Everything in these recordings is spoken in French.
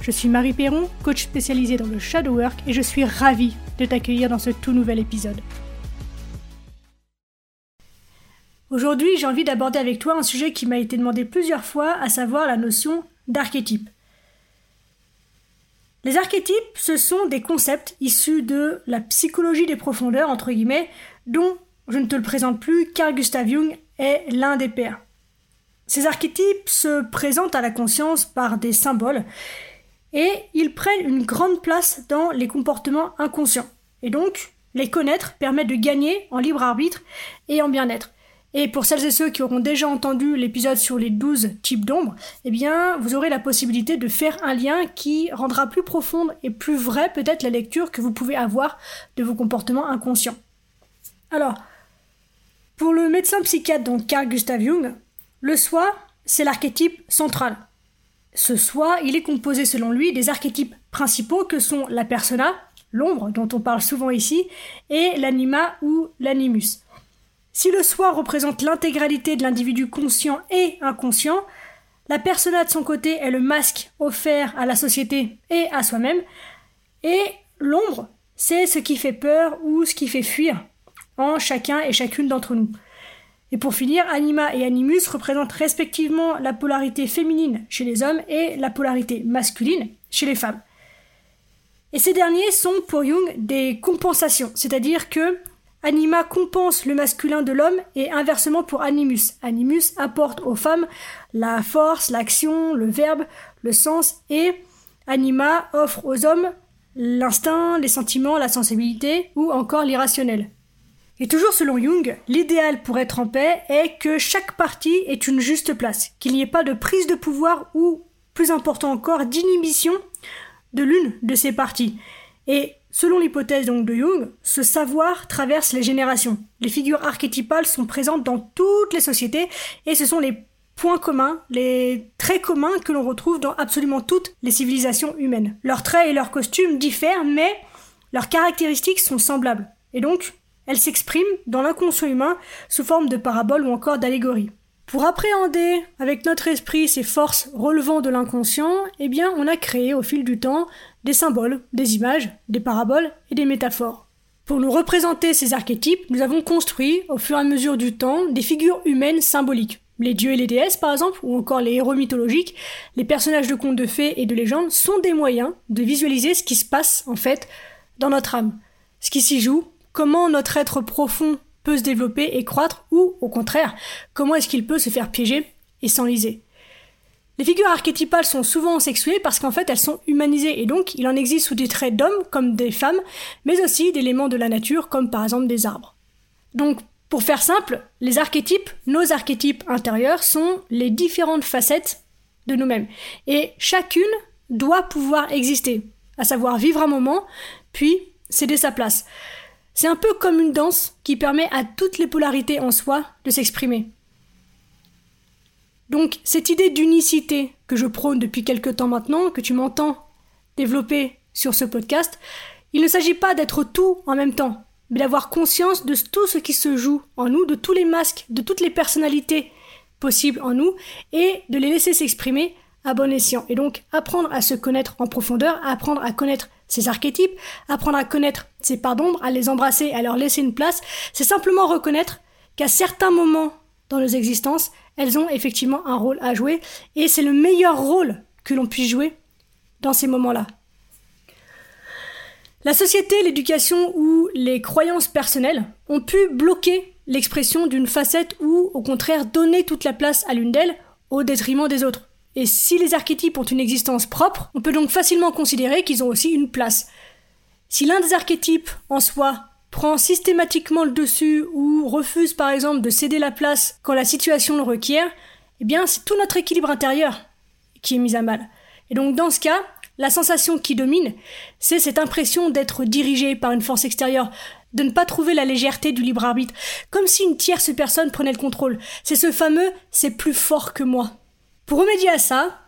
Je suis Marie Perron, coach spécialisée dans le shadow work et je suis ravie de t'accueillir dans ce tout nouvel épisode. Aujourd'hui, j'ai envie d'aborder avec toi un sujet qui m'a été demandé plusieurs fois, à savoir la notion d'archétype. Les archétypes, ce sont des concepts issus de la psychologie des profondeurs, entre guillemets, dont je ne te le présente plus, Carl Gustav Jung est l'un des pères. Ces archétypes se présentent à la conscience par des symboles et ils prennent une grande place dans les comportements inconscients. Et donc, les connaître permet de gagner en libre arbitre et en bien-être. Et pour celles et ceux qui auront déjà entendu l'épisode sur les 12 types d'ombre, eh bien, vous aurez la possibilité de faire un lien qui rendra plus profonde et plus vraie peut-être la lecture que vous pouvez avoir de vos comportements inconscients. Alors, pour le médecin psychiatre donc Carl Gustav Jung, le soi, c'est l'archétype central. Ce soi, il est composé selon lui des archétypes principaux que sont la persona, l'ombre dont on parle souvent ici, et l'anima ou l'animus. Si le soi représente l'intégralité de l'individu conscient et inconscient, la persona de son côté est le masque offert à la société et à soi-même, et l'ombre, c'est ce qui fait peur ou ce qui fait fuir en chacun et chacune d'entre nous. Et pour finir, anima et animus représentent respectivement la polarité féminine chez les hommes et la polarité masculine chez les femmes. Et ces derniers sont pour Jung des compensations, c'est-à-dire que anima compense le masculin de l'homme et inversement pour animus. Animus apporte aux femmes la force, l'action, le verbe, le sens et anima offre aux hommes l'instinct, les sentiments, la sensibilité ou encore l'irrationnel. Et toujours selon Jung, l'idéal pour être en paix est que chaque partie ait une juste place, qu'il n'y ait pas de prise de pouvoir ou, plus important encore, d'inhibition de l'une de ces parties. Et selon l'hypothèse donc de Jung, ce savoir traverse les générations. Les figures archétypales sont présentes dans toutes les sociétés et ce sont les points communs, les traits communs que l'on retrouve dans absolument toutes les civilisations humaines. Leurs traits et leurs costumes diffèrent, mais leurs caractéristiques sont semblables. Et donc, elle s'exprime dans l'inconscient humain sous forme de paraboles ou encore d'allégories. Pour appréhender avec notre esprit ces forces relevant de l'inconscient, eh bien, on a créé au fil du temps des symboles, des images, des paraboles et des métaphores. Pour nous représenter ces archétypes, nous avons construit, au fur et à mesure du temps, des figures humaines symboliques. Les dieux et les déesses, par exemple, ou encore les héros mythologiques, les personnages de contes de fées et de légendes sont des moyens de visualiser ce qui se passe, en fait, dans notre âme. Ce qui s'y joue, comment notre être profond peut se développer et croître, ou au contraire, comment est-ce qu'il peut se faire piéger et s'enliser. Les figures archétypales sont souvent sexuées parce qu'en fait elles sont humanisées et donc il en existe sous des traits d'hommes comme des femmes, mais aussi d'éléments de la nature comme par exemple des arbres. Donc pour faire simple, les archétypes, nos archétypes intérieurs sont les différentes facettes de nous-mêmes et chacune doit pouvoir exister, à savoir vivre un moment, puis céder sa place. C'est un peu comme une danse qui permet à toutes les polarités en soi de s'exprimer. Donc cette idée d'unicité que je prône depuis quelque temps maintenant, que tu m'entends développer sur ce podcast, il ne s'agit pas d'être tout en même temps, mais d'avoir conscience de tout ce qui se joue en nous, de tous les masques, de toutes les personnalités possibles en nous, et de les laisser s'exprimer à bon escient. Et donc apprendre à se connaître en profondeur, apprendre à connaître ces archétypes, apprendre à connaître ces parts d'ombre, à les embrasser, à leur laisser une place, c'est simplement reconnaître qu'à certains moments dans nos existences, elles ont effectivement un rôle à jouer, et c'est le meilleur rôle que l'on puisse jouer dans ces moments-là. La société, l'éducation ou les croyances personnelles ont pu bloquer l'expression d'une facette ou, au contraire, donner toute la place à l'une d'elles au détriment des autres. Et si les archétypes ont une existence propre, on peut donc facilement considérer qu'ils ont aussi une place. Si l'un des archétypes en soi prend systématiquement le dessus ou refuse par exemple de céder la place quand la situation le requiert, eh bien c'est tout notre équilibre intérieur qui est mis à mal. Et donc dans ce cas, la sensation qui domine, c'est cette impression d'être dirigé par une force extérieure, de ne pas trouver la légèreté du libre arbitre, comme si une tierce personne prenait le contrôle. C'est ce fameux c'est plus fort que moi. Pour remédier à ça,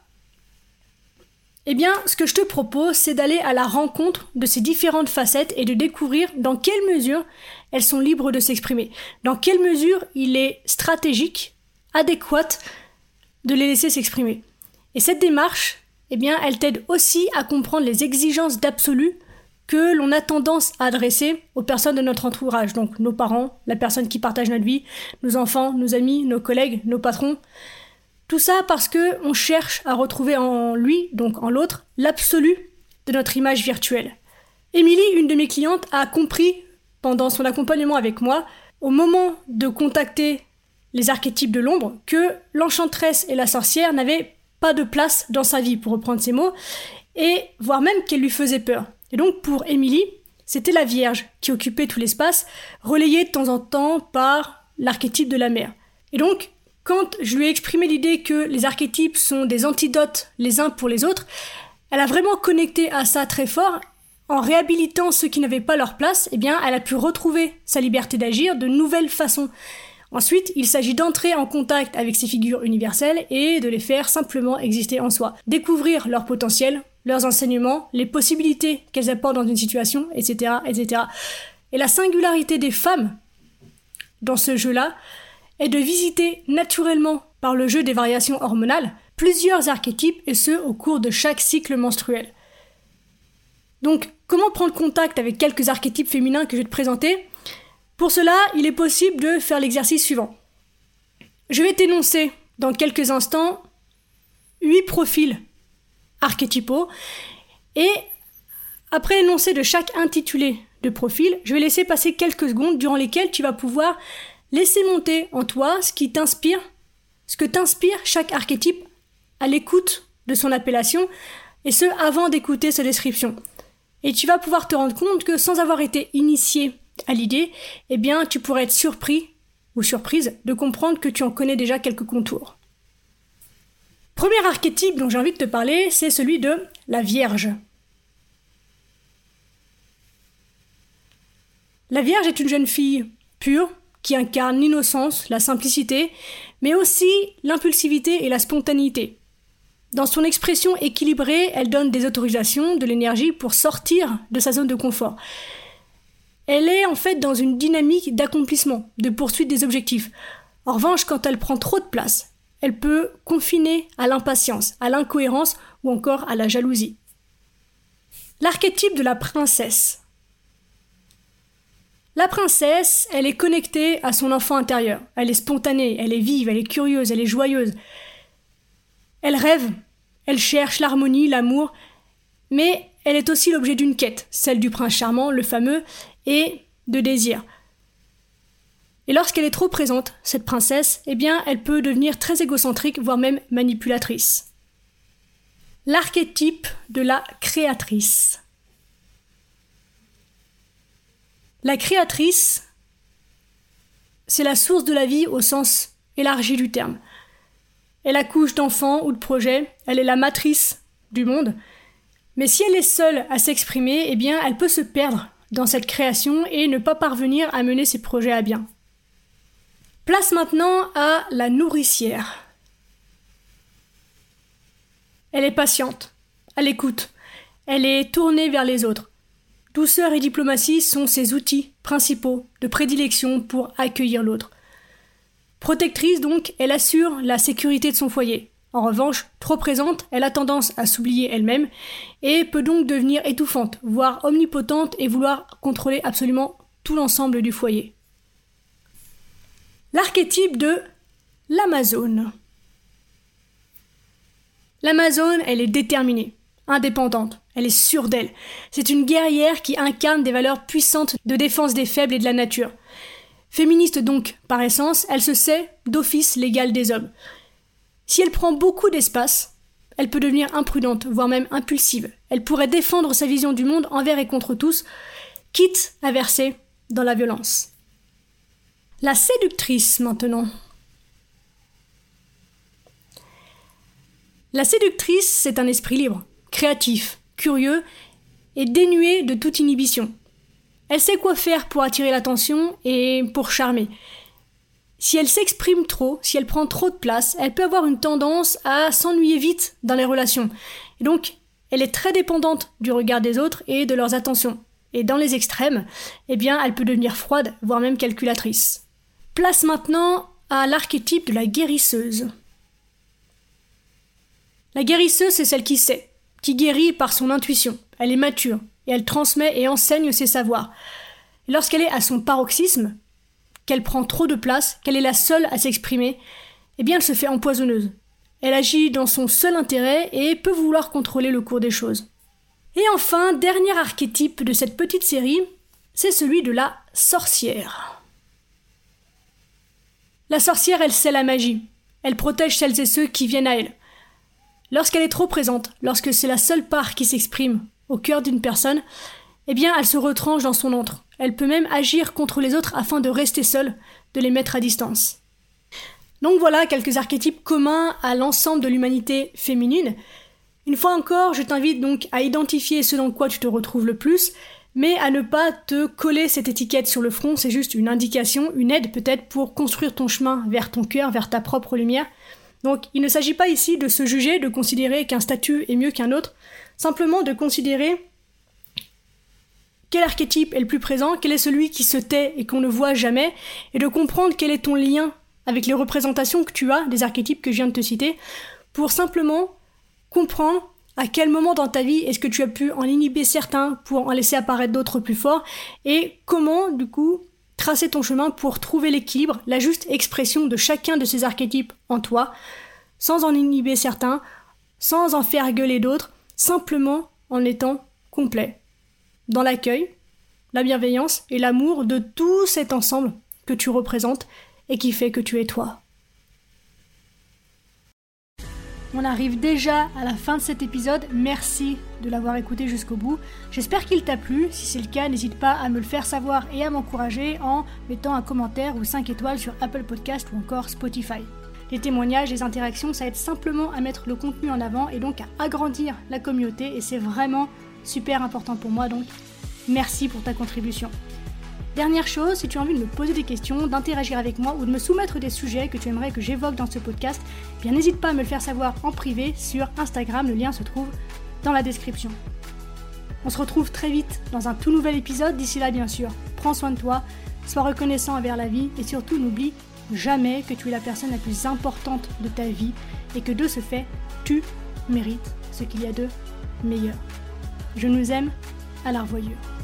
eh bien, ce que je te propose, c'est d'aller à la rencontre de ces différentes facettes et de découvrir dans quelle mesure elles sont libres de s'exprimer, dans quelle mesure il est stratégique, adéquat de les laisser s'exprimer. Et cette démarche, eh bien, elle t'aide aussi à comprendre les exigences d'absolu que l'on a tendance à adresser aux personnes de notre entourage, donc nos parents, la personne qui partage notre vie, nos enfants, nos amis, nos collègues, nos patrons. Tout ça parce que on cherche à retrouver en lui, donc en l'autre, l'absolu de notre image virtuelle. Émilie, une de mes clientes, a compris pendant son accompagnement avec moi, au moment de contacter les archétypes de l'ombre, que l'enchanteresse et la sorcière n'avaient pas de place dans sa vie, pour reprendre ces mots, et voire même qu'elle lui faisait peur. Et donc pour Émilie, c'était la Vierge qui occupait tout l'espace, relayée de temps en temps par l'archétype de la mère. Et donc, quand je lui ai exprimé l'idée que les archétypes sont des antidotes les uns pour les autres, elle a vraiment connecté à ça très fort. En réhabilitant ceux qui n'avaient pas leur place, eh bien, elle a pu retrouver sa liberté d'agir de nouvelles façons. Ensuite, il s'agit d'entrer en contact avec ces figures universelles et de les faire simplement exister en soi. Découvrir leur potentiel, leurs enseignements, les possibilités qu'elles apportent dans une situation, etc., etc. Et la singularité des femmes dans ce jeu-là est de visiter naturellement, par le jeu des variations hormonales, plusieurs archétypes et ce au cours de chaque cycle menstruel. Donc, comment prendre contact avec quelques archétypes féminins que je vais te présenter? Pour cela, il est possible de faire l'exercice suivant. Je vais t'énoncer dans quelques instants huit profils archétypaux et après l'énoncé de chaque intitulé de profil, je vais laisser passer quelques secondes durant lesquelles tu vas pouvoir laisser monter en toi ce qui t'inspire, que t'inspire chaque archétype à l'écoute de son appellation et ce avant d'écouter sa description. Et tu vas pouvoir te rendre compte que sans avoir été initié à l'idée, eh bien, tu pourrais être surpris ou surprise de comprendre que tu en connais déjà quelques contours. Premier archétype dont j'ai envie de te parler, c'est celui de la Vierge. La Vierge est une jeune fille pure qui incarne l'innocence, la simplicité, mais aussi l'impulsivité et la spontanéité. Dans son expression équilibrée, elle donne des autorisations, de l'énergie pour sortir de sa zone de confort. Elle est en fait dans une dynamique d'accomplissement, de poursuite des objectifs. En revanche, quand elle prend trop de place, elle peut confiner à l'impatience, à l'incohérence ou encore à la jalousie. L'archétype de la princesse. La princesse, elle est connectée à son enfant intérieur. Elle est spontanée, elle est vive, elle est curieuse, elle est joyeuse. Elle rêve, elle cherche l'harmonie, l'amour, mais elle est aussi l'objet d'une quête, celle du prince charmant, le fameux, et de désir. Et lorsqu'elle est trop présente, cette princesse, eh bien, elle peut devenir très égocentrique, voire même manipulatrice. L'archétype de la créatrice. La créatrice, c'est la source de la vie au sens élargi du terme. Elle accouche d'enfants ou de projets, elle est la matrice du monde. Mais si elle est seule à s'exprimer, eh elle peut se perdre dans cette création et ne pas parvenir à mener ses projets à bien. Place maintenant à la nourricière. Elle est patiente, à l'écoute, elle est tournée vers les autres. Douceur et diplomatie sont ses outils principaux de prédilection pour accueillir l'autre. Protectrice donc, elle assure la sécurité de son foyer. En revanche, trop présente, elle a tendance à s'oublier elle-même et peut donc devenir étouffante, voire omnipotente et vouloir contrôler absolument tout l'ensemble du foyer. L'archétype de l'Amazone. L'Amazone, elle est déterminée, indépendante, elle est sûre d'elle. C'est une guerrière qui incarne des valeurs puissantes de défense des faibles et de la nature. Féministe donc, par essence, elle se sait d'office l'égal des hommes. Si elle prend beaucoup d'espace, elle peut devenir imprudente, voire même impulsive. Elle pourrait défendre sa vision du monde envers et contre tous, quitte à verser dans la violence. La séductrice maintenant. La séductrice, c'est un esprit libre, créatif, curieux et dénué de toute inhibition. Elle sait quoi faire pour attirer l'attention et pour charmer. Si elle s'exprime trop, si elle prend trop de place, elle peut avoir une tendance à s'ennuyer vite dans les relations. Et donc, elle est très dépendante du regard des autres et de leurs attentions. Et dans les extrêmes, eh bien, elle peut devenir froide, voire même calculatrice. Place maintenant à l'archétype de la guérisseuse. La guérisseuse, c'est celle qui sait, qui guérit par son intuition. Elle est mature, et elle transmet et enseigne ses savoirs. Lorsqu'elle est à son paroxysme, qu'elle prend trop de place, qu'elle est la seule à s'exprimer, eh bien elle se fait empoisonneuse. Elle agit dans son seul intérêt et peut vouloir contrôler le cours des choses. Et enfin, dernier archétype de cette petite série, c'est celui de la sorcière. La sorcière, elle sait la magie. Elle protège celles et ceux qui viennent à elle. Lorsqu'elle est trop présente, lorsque c'est la seule part qui s'exprime au cœur d'une personne, eh bien, elle se retranche dans son antre. Elle peut même agir contre les autres afin de rester seule, de les mettre à distance. Donc voilà quelques archétypes communs à l'ensemble de l'humanité féminine. Une fois encore, je t'invite donc à identifier ce dans quoi tu te retrouves le plus, mais à ne pas te coller cette étiquette sur le front, c'est juste une indication, une aide peut-être pour construire ton chemin vers ton cœur, vers ta propre lumière. Donc il ne s'agit pas ici de se juger, de considérer qu'un statut est mieux qu'un autre, simplement de considérer quel archétype est le plus présent, quel est celui qui se tait et qu'on ne voit jamais, et de comprendre quel est ton lien avec les représentations que tu as des archétypes que je viens de te citer, pour simplement comprendre à quel moment dans ta vie est-ce que tu as pu en inhiber certains pour en laisser apparaître d'autres plus forts, et comment du coup tracer ton chemin pour trouver l'équilibre, la juste expression de chacun de ces archétypes en toi, sans en inhiber certains, sans en faire gueuler d'autres, simplement en étant complet dans l'accueil, la bienveillance et l'amour de tout cet ensemble que tu représentes et qui fait que tu es toi. On arrive déjà à la fin de cet épisode. Merci de l'avoir écouté jusqu'au bout. J'espère qu'il t'a plu. Si c'est le cas, n'hésite pas à me le faire savoir et à m'encourager en mettant un commentaire ou 5 étoiles sur Apple Podcast ou encore Spotify. Les témoignages, les interactions, ça aide simplement à mettre le contenu en avant et donc à agrandir la communauté et c'est vraiment super important pour moi, donc merci pour ta contribution. Dernière chose, si tu as envie de me poser des questions, d'interagir avec moi ou de me soumettre des sujets que tu aimerais que j'évoque dans ce podcast, eh bien n'hésite pas à me le faire savoir en privé sur Instagram, le lien se trouve dans la description. On se retrouve très vite dans un tout nouvel épisode, d'ici là bien sûr, prends soin de toi, sois reconnaissant envers la vie et surtout n'oublie jamais que tu es la personne la plus importante de ta vie et que de ce fait, tu mérites ce qu'il y a de meilleur. Je nous aime à la revoyure.